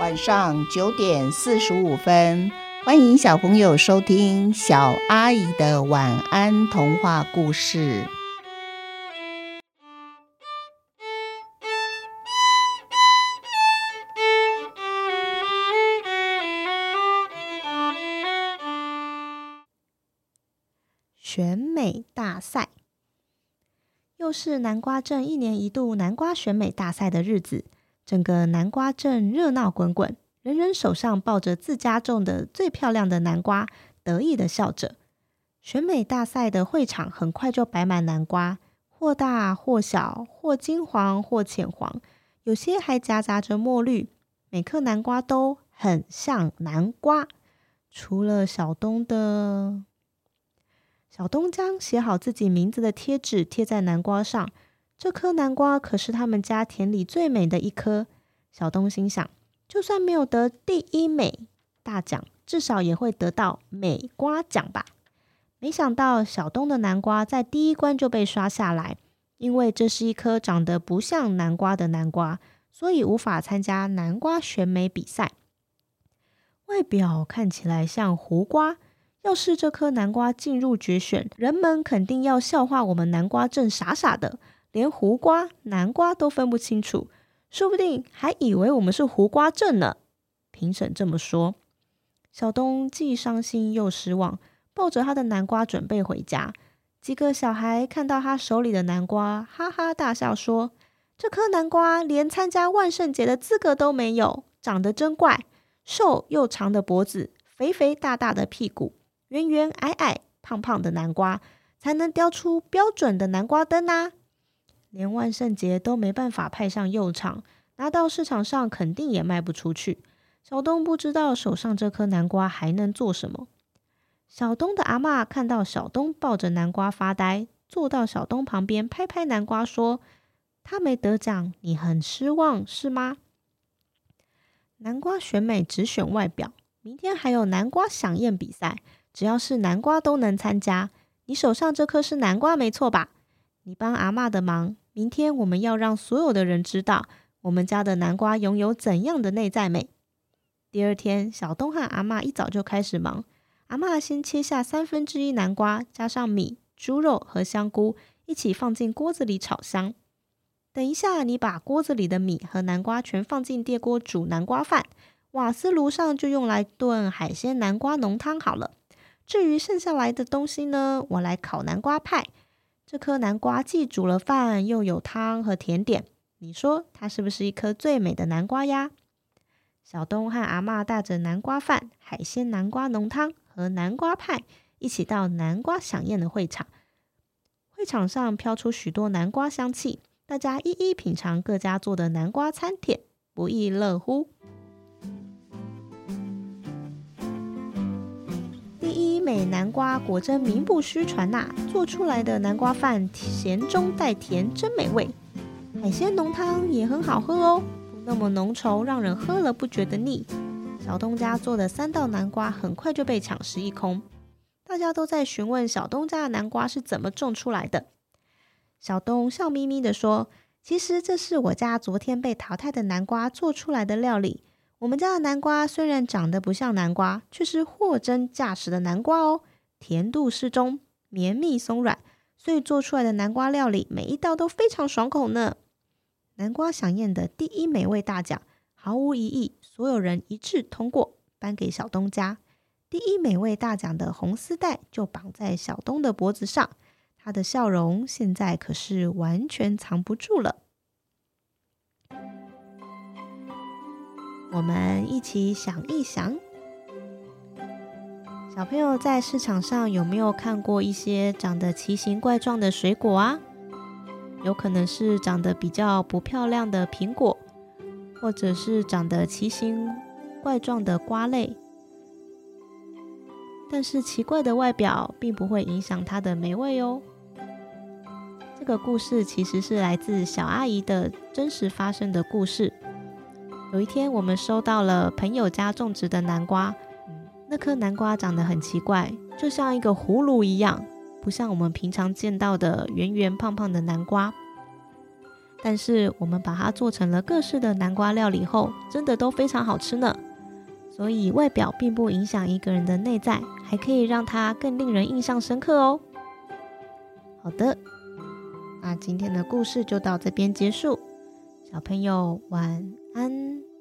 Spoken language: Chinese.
晚上九点四十五分，欢迎小朋友收听小阿姨的晚安童话故事。选美大赛，又是南瓜镇一年一度南瓜选美大赛的日子。整个南瓜镇热闹滚滚，人人手上抱着自家种的最漂亮的南瓜，得意的笑着。选美大赛的会场很快就摆满南瓜，或大或小，或金黄或浅黄，有些还夹杂着墨绿。每颗南瓜都很像南瓜，除了小东的。小东将写好自己名字的贴纸贴在南瓜上。这颗南瓜可是他们家田里最美的一颗。小东心想，就算没有得第一美大奖，至少也会得到美瓜奖吧。没想到小东的南瓜在第一关就被刷下来，因为这是一颗长得不像南瓜的南瓜，所以无法参加南瓜选美比赛。外表看起来像胡瓜，要是这颗南瓜进入决选，人们肯定要笑话我们南瓜镇傻傻的。连胡瓜、南瓜都分不清楚，说不定还以为我们是胡瓜症呢。评审这么说，小东既伤心又失望，抱着他的南瓜准备回家。几个小孩看到他手里的南瓜，哈哈大笑说：“这颗南瓜连参加万圣节的资格都没有，长得真怪，瘦又长的脖子，肥肥大大的屁股，圆圆矮矮胖胖的南瓜，才能雕出标准的南瓜灯啊！”连万圣节都没办法派上用场，拿到市场上肯定也卖不出去。小东不知道手上这颗南瓜还能做什么。小东的阿妈看到小东抱着南瓜发呆，坐到小东旁边拍拍南瓜说：“他没得奖，你很失望是吗？”南瓜选美只选外表，明天还有南瓜响宴比赛，只要是南瓜都能参加。你手上这颗是南瓜没错吧？你帮阿妈的忙。明天我们要让所有的人知道，我们家的南瓜拥有怎样的内在美。第二天，小东和阿妈一早就开始忙。阿妈先切下三分之一南瓜，加上米、猪肉和香菇，一起放进锅子里炒香。等一下，你把锅子里的米和南瓜全放进电锅煮南瓜饭，瓦斯炉上就用来炖海鲜南瓜浓汤好了。至于剩下来的东西呢，我来烤南瓜派。这颗南瓜既煮了饭，又有汤和甜点，你说它是不是一颗最美的南瓜呀？小东和阿妈带着南瓜饭、海鲜南瓜浓汤和南瓜派，一起到南瓜响宴的会场。会场上飘出许多南瓜香气，大家一一品尝各家做的南瓜餐点，不亦乐乎。美南瓜果真名不虚传呐！做出来的南瓜饭咸中带甜，真美味。海鲜浓汤也很好喝哦，不那么浓稠，让人喝了不觉得腻。小东家做的三道南瓜很快就被抢食一空，大家都在询问小东家的南瓜是怎么种出来的。小东笑眯眯地说：“其实这是我家昨天被淘汰的南瓜做出来的料理。”我们家的南瓜虽然长得不像南瓜，却是货真价实的南瓜哦，甜度适中，绵密松软，所以做出来的南瓜料理每一道都非常爽口呢。南瓜想宴的第一美味大奖，毫无疑义，所有人一致通过，颁给小东家。第一美味大奖的红丝带就绑在小东的脖子上，他的笑容现在可是完全藏不住了。我们一起想一想，小朋友在市场上有没有看过一些长得奇形怪状的水果啊？有可能是长得比较不漂亮的苹果，或者是长得奇形怪状的瓜类。但是奇怪的外表并不会影响它的美味哦。这个故事其实是来自小阿姨的真实发生的故事。有一天，我们收到了朋友家种植的南瓜，那颗南瓜长得很奇怪，就像一个葫芦一样，不像我们平常见到的圆圆胖胖的南瓜。但是我们把它做成了各式的南瓜料理后，真的都非常好吃呢。所以外表并不影响一个人的内在，还可以让它更令人印象深刻哦。好的，那今天的故事就到这边结束，小朋友晚安。